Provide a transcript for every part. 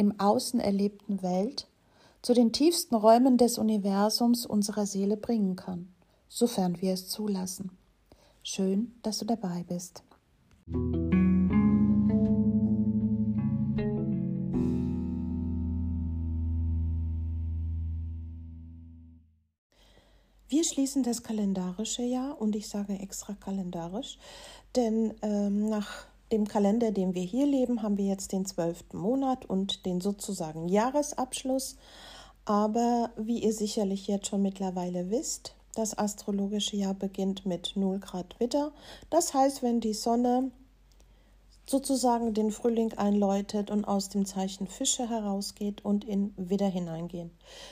im Außen erlebten Welt zu den tiefsten Räumen des Universums unserer Seele bringen kann, sofern wir es zulassen. Schön, dass du dabei bist. Wir schließen das kalendarische Jahr und ich sage extra kalendarisch, denn ähm, nach dem Kalender, den wir hier leben, haben wir jetzt den zwölften Monat und den sozusagen Jahresabschluss. Aber wie ihr sicherlich jetzt schon mittlerweile wisst, das astrologische Jahr beginnt mit 0 Grad Witter. Das heißt, wenn die Sonne sozusagen den Frühling einläutet und aus dem Zeichen Fische herausgeht und in Widder hineingehen,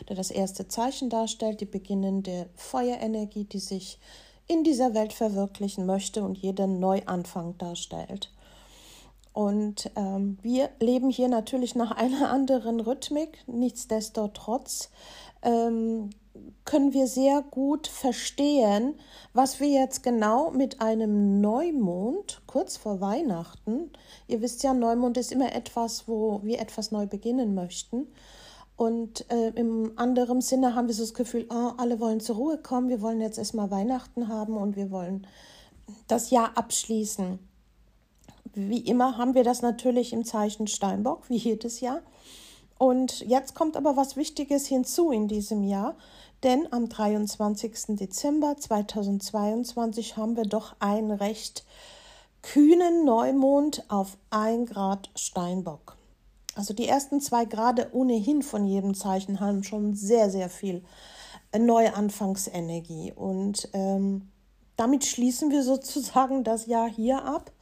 der das erste Zeichen darstellt, die beginnende Feuerenergie, die sich in dieser Welt verwirklichen möchte und jeden Neuanfang darstellt. Und ähm, wir leben hier natürlich nach einer anderen Rhythmik. Nichtsdestotrotz ähm, können wir sehr gut verstehen, was wir jetzt genau mit einem Neumond kurz vor Weihnachten, ihr wisst ja, Neumond ist immer etwas, wo wir etwas neu beginnen möchten. Und äh, im anderen Sinne haben wir so das Gefühl, oh, alle wollen zur Ruhe kommen, wir wollen jetzt erstmal Weihnachten haben und wir wollen das Jahr abschließen. Wie immer haben wir das natürlich im Zeichen Steinbock, wie jedes Jahr. Und jetzt kommt aber was Wichtiges hinzu in diesem Jahr, denn am 23. Dezember 2022 haben wir doch einen recht kühnen Neumond auf 1 Grad Steinbock. Also die ersten zwei Grade ohnehin von jedem Zeichen haben schon sehr, sehr viel neue Anfangsenergie. Und ähm, damit schließen wir sozusagen das Jahr hier ab.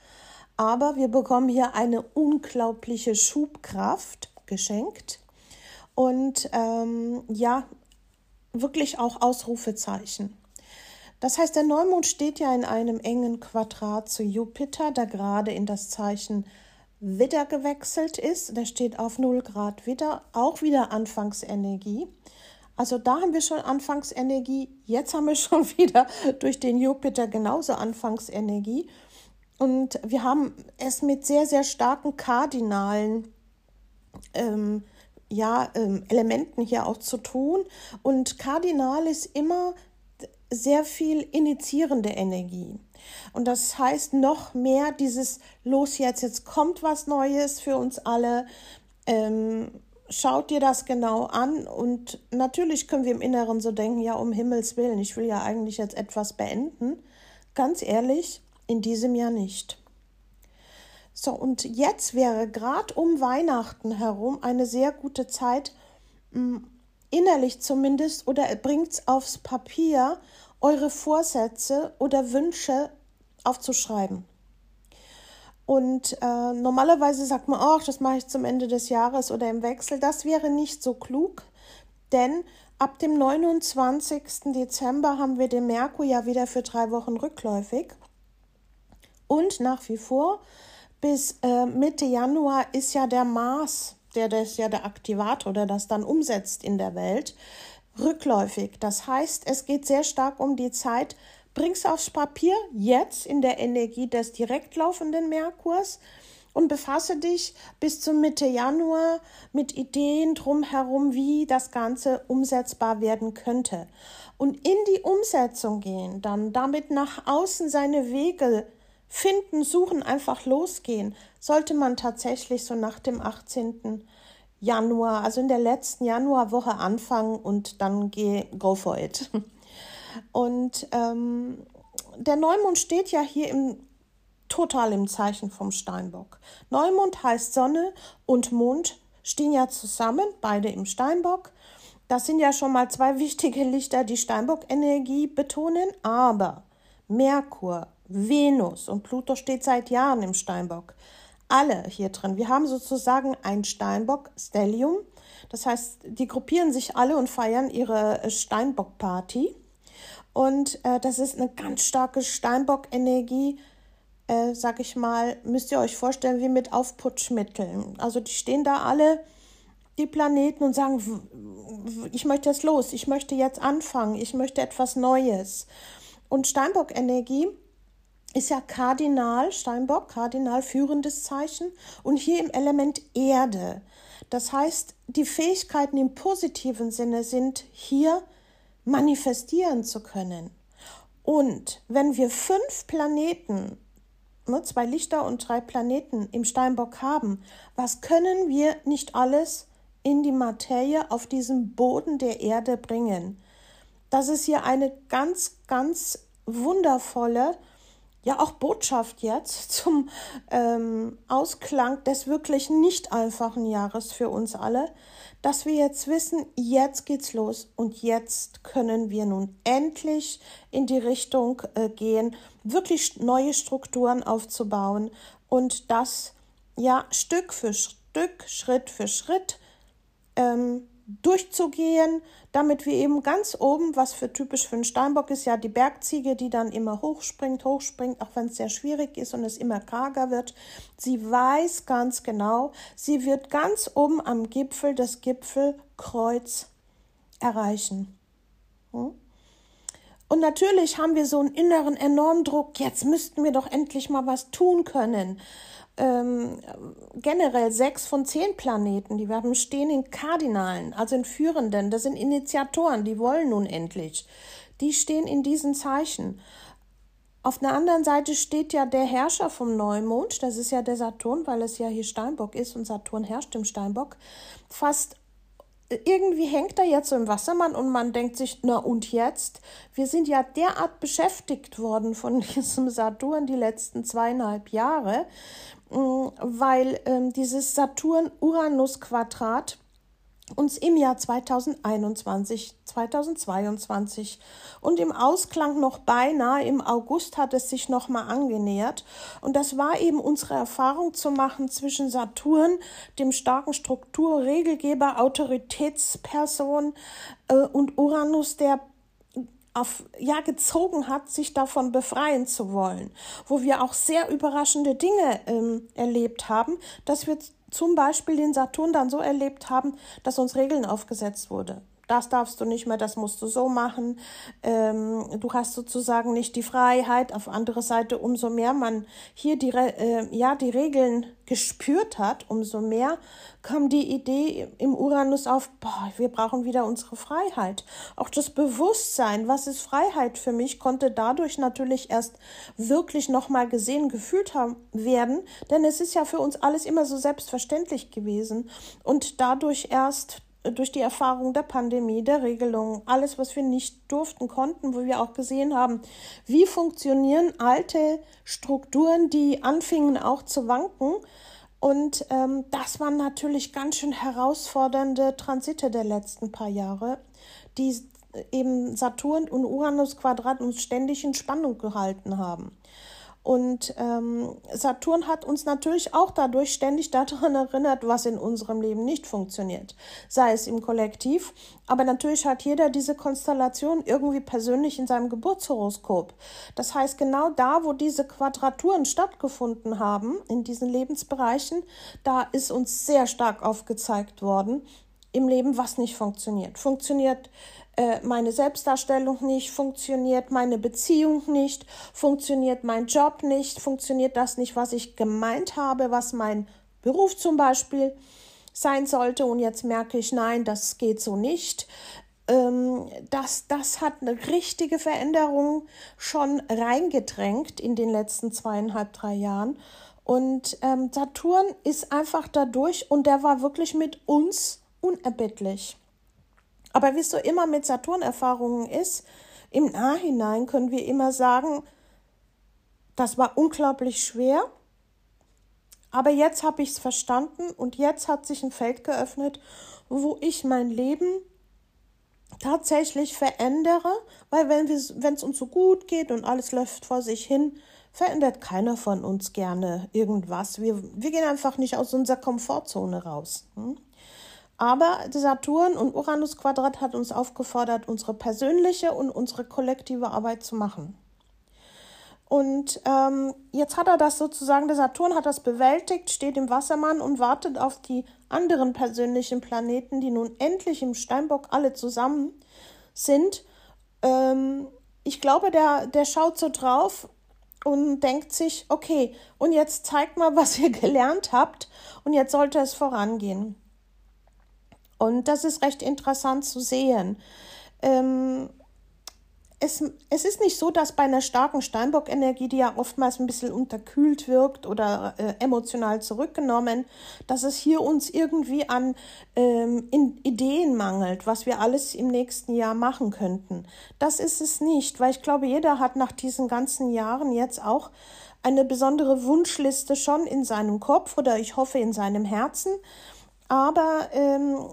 Aber wir bekommen hier eine unglaubliche Schubkraft geschenkt. Und ähm, ja, wirklich auch Ausrufezeichen. Das heißt, der Neumond steht ja in einem engen Quadrat zu Jupiter, der gerade in das Zeichen Widder gewechselt ist. Der steht auf 0 Grad Widder, auch wieder Anfangsenergie. Also da haben wir schon Anfangsenergie, jetzt haben wir schon wieder durch den Jupiter genauso Anfangsenergie. Und wir haben es mit sehr, sehr starken kardinalen ähm, ja, ähm, Elementen hier auch zu tun. Und kardinal ist immer sehr viel initiierende Energie. Und das heißt noch mehr dieses Los jetzt, jetzt kommt was Neues für uns alle. Ähm, schaut dir das genau an. Und natürlich können wir im Inneren so denken, ja, um Himmels Willen, ich will ja eigentlich jetzt etwas beenden. Ganz ehrlich, in diesem Jahr nicht. So, und jetzt wäre gerade um Weihnachten herum eine sehr gute Zeit, mm, innerlich zumindest, oder bringt es aufs Papier, eure Vorsätze oder Wünsche aufzuschreiben. Und äh, normalerweise sagt man, ach, das mache ich zum Ende des Jahres oder im Wechsel. Das wäre nicht so klug, denn ab dem 29. Dezember haben wir den Merkur ja wieder für drei Wochen rückläufig. Und nach wie vor bis äh, Mitte Januar ist ja der Mars, der das ja der Aktivator, der das dann umsetzt in der Welt, rückläufig. Das heißt, es geht sehr stark um die Zeit, bring's aufs Papier jetzt in der Energie des direkt laufenden Merkurs und befasse dich bis zum Mitte Januar mit Ideen drumherum, wie das Ganze umsetzbar werden könnte. Und in die Umsetzung gehen, dann damit nach außen seine Wege finden, suchen, einfach losgehen, sollte man tatsächlich so nach dem 18. Januar, also in der letzten Januarwoche anfangen und dann geh, go for it. Und ähm, der Neumond steht ja hier im total im Zeichen vom Steinbock. Neumond heißt Sonne und Mond stehen ja zusammen, beide im Steinbock. Das sind ja schon mal zwei wichtige Lichter, die Steinbock-Energie betonen, aber Merkur, Venus und Pluto steht seit Jahren im Steinbock. Alle hier drin. Wir haben sozusagen ein Steinbock-Stellium. Das heißt, die gruppieren sich alle und feiern ihre Steinbock-Party. Und äh, das ist eine ganz starke Steinbock-Energie, äh, sag ich mal, müsst ihr euch vorstellen, wie mit Aufputschmitteln. Also die stehen da alle, die Planeten, und sagen, ich möchte jetzt los, ich möchte jetzt anfangen, ich möchte etwas Neues. Und Steinbock-Energie ist ja kardinal, Steinbock, kardinal führendes Zeichen und hier im Element Erde. Das heißt, die Fähigkeiten im positiven Sinne sind hier manifestieren zu können. Und wenn wir fünf Planeten ne, zwei Lichter und drei Planeten im Steinbock haben, was können wir nicht alles in die Materie auf diesem Boden der Erde bringen? Das ist hier eine ganz, ganz wundervolle, ja auch Botschaft jetzt zum ähm, Ausklang des wirklich nicht einfachen Jahres für uns alle, dass wir jetzt wissen, jetzt geht's los und jetzt können wir nun endlich in die Richtung äh, gehen, wirklich neue Strukturen aufzubauen und das ja Stück für Stück, Schritt für Schritt ähm, durchzugehen, damit wir eben ganz oben, was für typisch für einen Steinbock ist, ja die Bergziege, die dann immer hochspringt, hochspringt, auch wenn es sehr schwierig ist und es immer karger wird. Sie weiß ganz genau, sie wird ganz oben am Gipfel das Gipfelkreuz erreichen. Hm? Und natürlich haben wir so einen inneren enormen Druck, jetzt müssten wir doch endlich mal was tun können ähm, generell sechs von zehn Planeten, die werden stehen in Kardinalen, also in Führenden, das sind Initiatoren, die wollen nun endlich. Die stehen in diesen Zeichen. Auf der anderen Seite steht ja der Herrscher vom Neumond, das ist ja der Saturn, weil es ja hier Steinbock ist und Saturn herrscht im Steinbock, fast irgendwie hängt er jetzt so im Wassermann und man denkt sich, na und jetzt? Wir sind ja derart beschäftigt worden von diesem Saturn die letzten zweieinhalb Jahre, mm, weil ähm, dieses Saturn-Uranus-Quadrat uns im Jahr 2021, 2022 und im Ausklang noch beinahe im August hat es sich noch mal angenähert. Und das war eben unsere Erfahrung zu machen zwischen Saturn, dem starken Strukturregelgeber, Autoritätsperson äh, und Uranus, der auf, ja, gezogen hat, sich davon befreien zu wollen, wo wir auch sehr überraschende Dinge ähm, erlebt haben, dass wir zum Beispiel den Saturn dann so erlebt haben, dass uns Regeln aufgesetzt wurde. Das darfst du nicht mehr, das musst du so machen. Ähm, du hast sozusagen nicht die Freiheit. Auf andere Seite, umso mehr man hier die, äh, ja, die Regeln gespürt hat, umso mehr kam die Idee im Uranus auf, boah, wir brauchen wieder unsere Freiheit. Auch das Bewusstsein, was ist Freiheit für mich, konnte dadurch natürlich erst wirklich nochmal gesehen, gefühlt haben, werden, denn es ist ja für uns alles immer so selbstverständlich gewesen und dadurch erst durch die Erfahrung der Pandemie, der Regelungen, alles, was wir nicht durften, konnten, wo wir auch gesehen haben, wie funktionieren alte Strukturen, die anfingen auch zu wanken. Und ähm, das waren natürlich ganz schön herausfordernde Transite der letzten paar Jahre, die eben Saturn und Uranus Quadrat uns ständig in Spannung gehalten haben. Und ähm, Saturn hat uns natürlich auch dadurch ständig daran erinnert, was in unserem Leben nicht funktioniert, sei es im Kollektiv, aber natürlich hat jeder diese Konstellation irgendwie persönlich in seinem Geburtshoroskop. Das heißt, genau da, wo diese Quadraturen stattgefunden haben, in diesen Lebensbereichen, da ist uns sehr stark aufgezeigt worden, im Leben, was nicht funktioniert. Funktioniert äh, meine Selbstdarstellung nicht, funktioniert meine Beziehung nicht, funktioniert mein Job nicht, funktioniert das nicht, was ich gemeint habe, was mein Beruf zum Beispiel sein sollte. Und jetzt merke ich, nein, das geht so nicht. Ähm, das, das hat eine richtige Veränderung schon reingedrängt in den letzten zweieinhalb, drei Jahren. Und ähm, Saturn ist einfach dadurch und der war wirklich mit uns unerbittlich. Aber wie es so immer mit Saturn-Erfahrungen ist, im Nachhinein können wir immer sagen, das war unglaublich schwer, aber jetzt habe ich es verstanden und jetzt hat sich ein Feld geöffnet, wo ich mein Leben tatsächlich verändere, weil wenn es uns so gut geht und alles läuft vor sich hin, verändert keiner von uns gerne irgendwas. Wir, wir gehen einfach nicht aus unserer Komfortzone raus. Hm? Aber Saturn und Uranus Quadrat hat uns aufgefordert, unsere persönliche und unsere kollektive Arbeit zu machen. Und ähm, jetzt hat er das sozusagen, der Saturn hat das bewältigt, steht im Wassermann und wartet auf die anderen persönlichen Planeten, die nun endlich im Steinbock alle zusammen sind. Ähm, ich glaube, der, der schaut so drauf und denkt sich, okay, und jetzt zeigt mal, was ihr gelernt habt und jetzt sollte es vorangehen. Und das ist recht interessant zu sehen. Ähm, es, es ist nicht so, dass bei einer starken Steinbock-Energie, die ja oftmals ein bisschen unterkühlt wirkt oder äh, emotional zurückgenommen, dass es hier uns irgendwie an ähm, Ideen mangelt, was wir alles im nächsten Jahr machen könnten. Das ist es nicht, weil ich glaube, jeder hat nach diesen ganzen Jahren jetzt auch eine besondere Wunschliste schon in seinem Kopf oder ich hoffe in seinem Herzen. Aber ähm,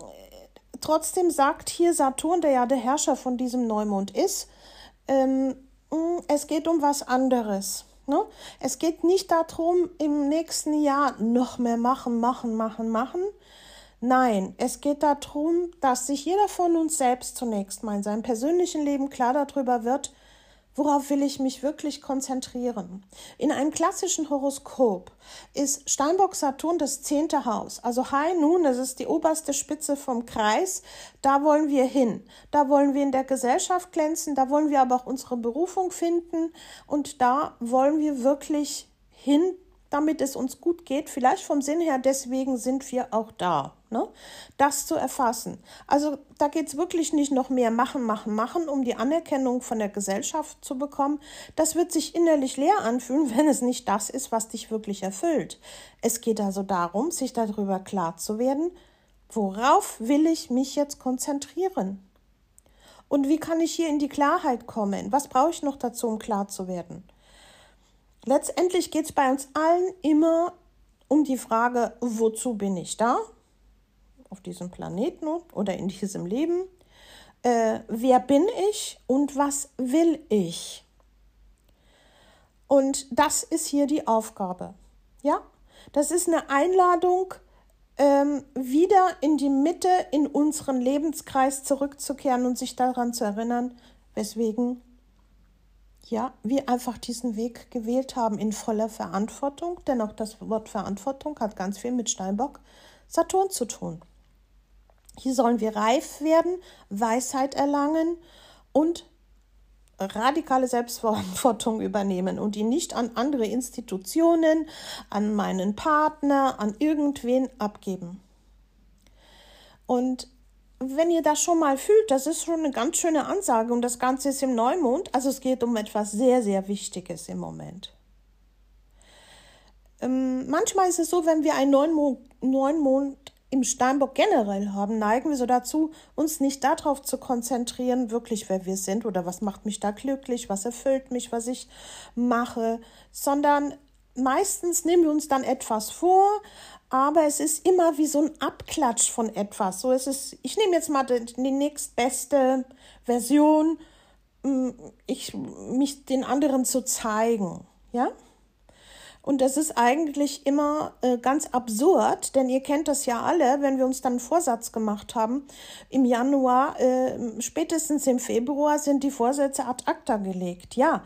trotzdem sagt hier Saturn, der ja der Herrscher von diesem Neumond ist, ähm, mm, es geht um was anderes. Ne? Es geht nicht darum, im nächsten Jahr noch mehr machen, machen, machen, machen. Nein, es geht darum, dass sich jeder von uns selbst zunächst mal in seinem persönlichen Leben klar darüber wird, Worauf will ich mich wirklich konzentrieren? In einem klassischen Horoskop ist Steinbock Saturn das zehnte Haus. Also High Nun, das ist die oberste Spitze vom Kreis. Da wollen wir hin. Da wollen wir in der Gesellschaft glänzen. Da wollen wir aber auch unsere Berufung finden. Und da wollen wir wirklich hin, damit es uns gut geht. Vielleicht vom Sinn her, deswegen sind wir auch da. Ne? Das zu erfassen. Also da geht es wirklich nicht noch mehr machen, machen, machen, um die Anerkennung von der Gesellschaft zu bekommen. Das wird sich innerlich leer anfühlen, wenn es nicht das ist, was dich wirklich erfüllt. Es geht also darum, sich darüber klar zu werden, worauf will ich mich jetzt konzentrieren? Und wie kann ich hier in die Klarheit kommen? Was brauche ich noch dazu, um klar zu werden? Letztendlich geht es bei uns allen immer um die Frage, wozu bin ich da? Auf diesem Planeten oder in diesem Leben. Äh, wer bin ich und was will ich? Und das ist hier die Aufgabe. Ja, das ist eine Einladung, ähm, wieder in die Mitte in unseren Lebenskreis zurückzukehren und sich daran zu erinnern, weswegen ja, wir einfach diesen Weg gewählt haben in voller Verantwortung, denn auch das Wort Verantwortung hat ganz viel mit Steinbock Saturn zu tun. Hier sollen wir reif werden, Weisheit erlangen und radikale Selbstverantwortung übernehmen und die nicht an andere Institutionen, an meinen Partner, an irgendwen abgeben. Und wenn ihr das schon mal fühlt, das ist schon eine ganz schöne Ansage und das Ganze ist im Neumond, also es geht um etwas sehr, sehr Wichtiges im Moment. Ähm, manchmal ist es so, wenn wir einen Neumond, Neumond im Steinbock generell haben, neigen wir so dazu, uns nicht darauf zu konzentrieren, wirklich wer wir sind oder was macht mich da glücklich, was erfüllt mich, was ich mache, sondern meistens nehmen wir uns dann etwas vor, aber es ist immer wie so ein Abklatsch von etwas. So ist es, ich nehme jetzt mal die, die nächstbeste Version, mm, ich, mich den anderen zu zeigen, ja? Und das ist eigentlich immer äh, ganz absurd, denn ihr kennt das ja alle, wenn wir uns dann einen Vorsatz gemacht haben. Im Januar, äh, spätestens im Februar sind die Vorsätze ad acta gelegt. Ja,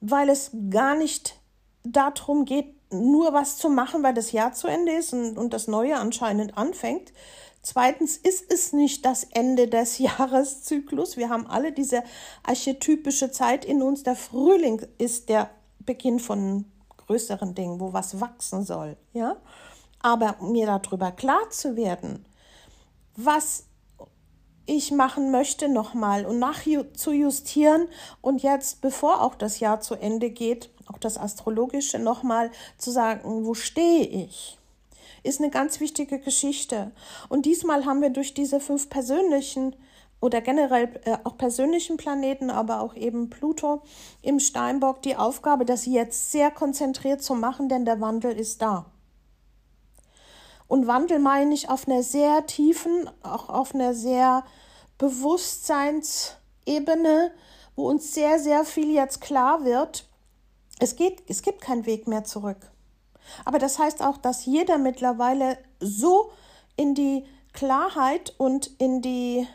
weil es gar nicht darum geht, nur was zu machen, weil das Jahr zu Ende ist und, und das Neue anscheinend anfängt. Zweitens ist es nicht das Ende des Jahreszyklus. Wir haben alle diese archetypische Zeit in uns. Der Frühling ist der Beginn von größeren Dingen, wo was wachsen soll. Ja? Aber mir darüber klar zu werden, was ich machen möchte nochmal und nach zu justieren und jetzt, bevor auch das Jahr zu Ende geht, auch das Astrologische nochmal zu sagen, wo stehe ich? Ist eine ganz wichtige Geschichte. Und diesmal haben wir durch diese fünf persönlichen oder generell äh, auch persönlichen Planeten, aber auch eben Pluto im Steinbock die Aufgabe, das jetzt sehr konzentriert zu machen, denn der Wandel ist da. Und Wandel meine ich auf einer sehr tiefen, auch auf einer sehr Bewusstseinsebene, wo uns sehr, sehr viel jetzt klar wird. Es geht, es gibt keinen Weg mehr zurück. Aber das heißt auch, dass jeder mittlerweile so in die Klarheit und in die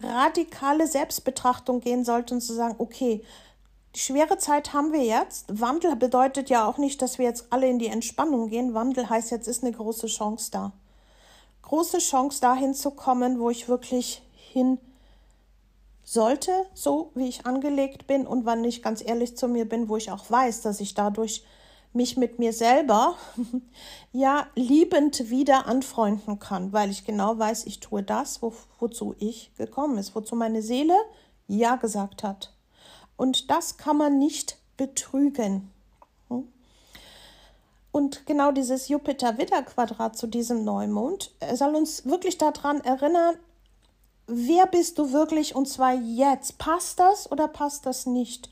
radikale Selbstbetrachtung gehen sollte und zu sagen, okay, schwere Zeit haben wir jetzt. Wandel bedeutet ja auch nicht, dass wir jetzt alle in die Entspannung gehen. Wandel heißt, jetzt ist eine große Chance da. Große Chance dahin zu kommen, wo ich wirklich hin sollte, so wie ich angelegt bin und wann ich ganz ehrlich zu mir bin, wo ich auch weiß, dass ich dadurch mich mit mir selber ja liebend wieder anfreunden kann, weil ich genau weiß, ich tue das, wo, wozu ich gekommen ist, wozu meine Seele ja gesagt hat. Und das kann man nicht betrügen. Hm? Und genau dieses Jupiter-Widder-Quadrat zu diesem Neumond soll uns wirklich daran erinnern, wer bist du wirklich und zwar jetzt. Passt das oder passt das nicht?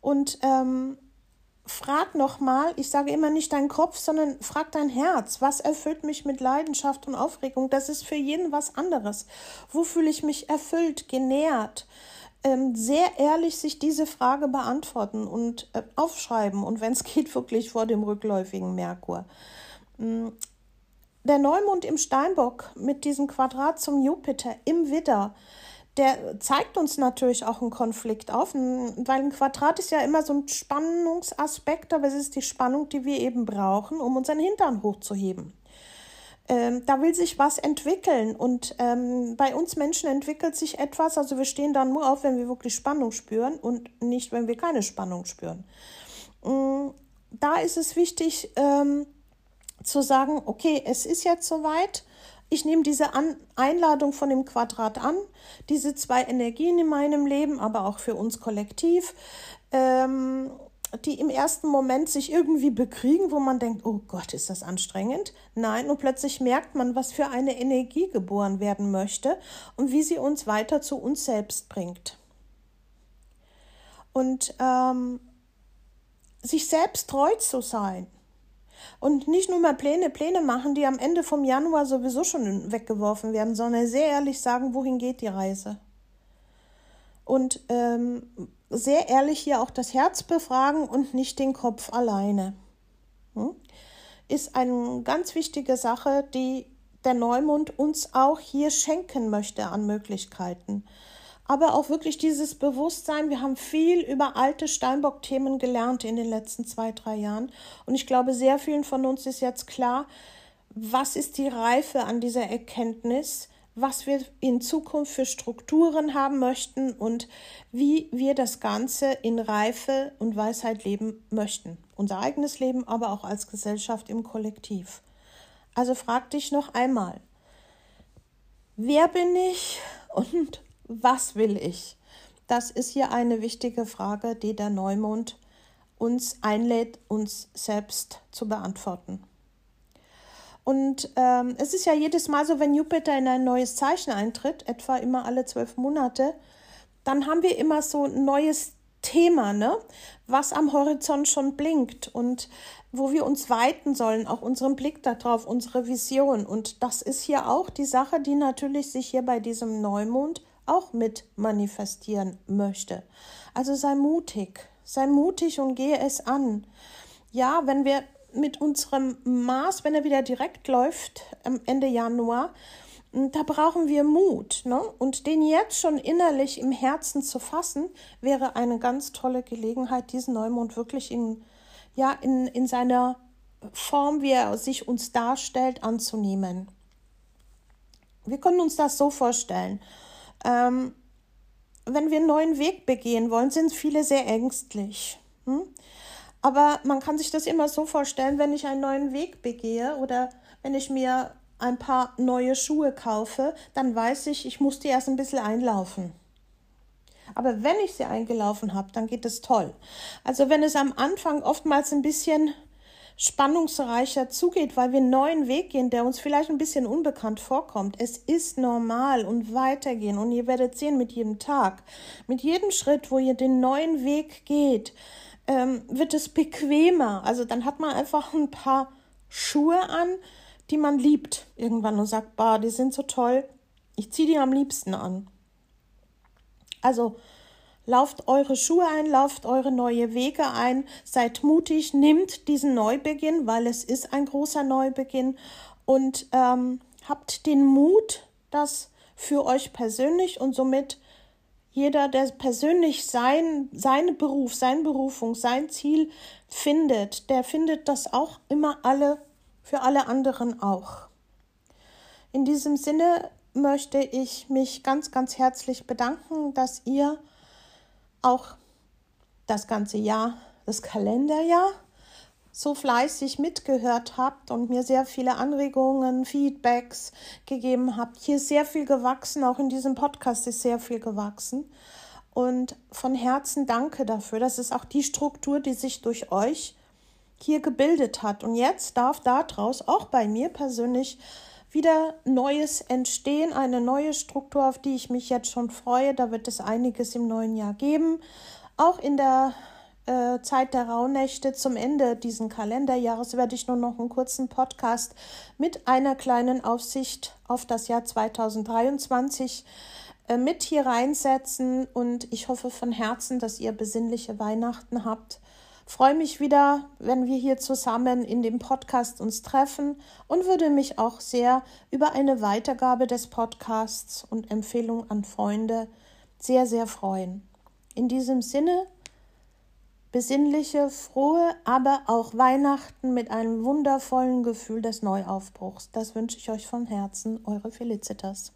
Und ähm, frag nochmal, ich sage immer nicht dein Kopf, sondern frag dein Herz. Was erfüllt mich mit Leidenschaft und Aufregung? Das ist für jeden was anderes. Wo fühle ich mich erfüllt, genährt? Ähm, sehr ehrlich sich diese Frage beantworten und äh, aufschreiben und wenn es geht, wirklich vor dem rückläufigen Merkur. Mm, der Neumond im Steinbock mit diesem Quadrat zum Jupiter im Widder, der zeigt uns natürlich auch einen Konflikt auf, weil ein Quadrat ist ja immer so ein Spannungsaspekt, aber es ist die Spannung, die wir eben brauchen, um unseren Hintern hochzuheben. Ähm, da will sich was entwickeln. Und ähm, bei uns Menschen entwickelt sich etwas, also wir stehen dann nur auf, wenn wir wirklich Spannung spüren und nicht, wenn wir keine Spannung spüren. Ähm, da ist es wichtig, ähm, zu sagen, okay, es ist jetzt soweit, ich nehme diese an Einladung von dem Quadrat an, diese zwei Energien in meinem Leben, aber auch für uns kollektiv, ähm, die im ersten Moment sich irgendwie bekriegen, wo man denkt, oh Gott, ist das anstrengend. Nein, und plötzlich merkt man, was für eine Energie geboren werden möchte und wie sie uns weiter zu uns selbst bringt. Und ähm, sich selbst treu zu sein und nicht nur mal Pläne, Pläne machen, die am Ende vom Januar sowieso schon weggeworfen werden, sondern sehr ehrlich sagen, wohin geht die Reise. Und ähm, sehr ehrlich hier auch das Herz befragen und nicht den Kopf alleine. Hm? Ist eine ganz wichtige Sache, die der Neumond uns auch hier schenken möchte an Möglichkeiten aber auch wirklich dieses Bewusstsein. Wir haben viel über alte Steinbock-Themen gelernt in den letzten zwei, drei Jahren. Und ich glaube, sehr vielen von uns ist jetzt klar, was ist die Reife an dieser Erkenntnis, was wir in Zukunft für Strukturen haben möchten und wie wir das Ganze in Reife und Weisheit leben möchten. Unser eigenes Leben, aber auch als Gesellschaft im Kollektiv. Also frag dich noch einmal, wer bin ich und was will ich? Das ist hier eine wichtige Frage, die der Neumond uns einlädt, uns selbst zu beantworten. Und ähm, es ist ja jedes Mal so, wenn Jupiter in ein neues Zeichen eintritt, etwa immer alle zwölf Monate, dann haben wir immer so ein neues Thema, ne? was am Horizont schon blinkt und wo wir uns weiten sollen, auch unseren Blick darauf, unsere Vision. Und das ist hier auch die Sache, die natürlich sich hier bei diesem Neumond auch mit manifestieren möchte. Also sei mutig, sei mutig und gehe es an. Ja, wenn wir mit unserem Mars, wenn er wieder direkt läuft am Ende Januar, da brauchen wir Mut. Ne? Und den jetzt schon innerlich im Herzen zu fassen, wäre eine ganz tolle Gelegenheit, diesen Neumond wirklich in, ja, in, in seiner Form, wie er sich uns darstellt, anzunehmen. Wir können uns das so vorstellen. Ähm, wenn wir einen neuen Weg begehen wollen, sind viele sehr ängstlich. Hm? Aber man kann sich das immer so vorstellen, wenn ich einen neuen Weg begehe oder wenn ich mir ein paar neue Schuhe kaufe, dann weiß ich, ich muss die erst ein bisschen einlaufen. Aber wenn ich sie eingelaufen habe, dann geht es toll. Also wenn es am Anfang oftmals ein bisschen spannungsreicher zugeht, weil wir einen neuen Weg gehen, der uns vielleicht ein bisschen unbekannt vorkommt. Es ist normal und weitergehen und ihr werdet sehen mit jedem Tag, mit jedem Schritt, wo ihr den neuen Weg geht, ähm, wird es bequemer. Also dann hat man einfach ein paar Schuhe an, die man liebt irgendwann und sagt, bah, die sind so toll, ich ziehe die am liebsten an. Also lauft eure Schuhe ein, lauft eure neue Wege ein, seid mutig, nimmt diesen Neubeginn, weil es ist ein großer Neubeginn und ähm, habt den Mut, das für euch persönlich und somit jeder, der persönlich sein, seine Beruf, seine Berufung, sein Ziel findet, der findet das auch immer alle für alle anderen auch. In diesem Sinne möchte ich mich ganz, ganz herzlich bedanken, dass ihr auch das ganze Jahr, das Kalenderjahr, so fleißig mitgehört habt und mir sehr viele Anregungen, Feedbacks gegeben habt. Hier ist sehr viel gewachsen, auch in diesem Podcast ist sehr viel gewachsen. Und von Herzen danke dafür. Das ist auch die Struktur, die sich durch euch hier gebildet hat. Und jetzt darf daraus auch bei mir persönlich wieder Neues entstehen, eine neue Struktur, auf die ich mich jetzt schon freue. Da wird es einiges im neuen Jahr geben. Auch in der äh, Zeit der Rauhnächte zum Ende dieses Kalenderjahres werde ich nur noch einen kurzen Podcast mit einer kleinen Aufsicht auf das Jahr 2023 äh, mit hier reinsetzen. Und ich hoffe von Herzen, dass ihr besinnliche Weihnachten habt freue mich wieder, wenn wir hier zusammen in dem Podcast uns treffen und würde mich auch sehr über eine Weitergabe des Podcasts und Empfehlung an Freunde sehr, sehr freuen. In diesem Sinne, besinnliche, frohe, aber auch Weihnachten mit einem wundervollen Gefühl des Neuaufbruchs. Das wünsche ich euch von Herzen, eure Felicitas.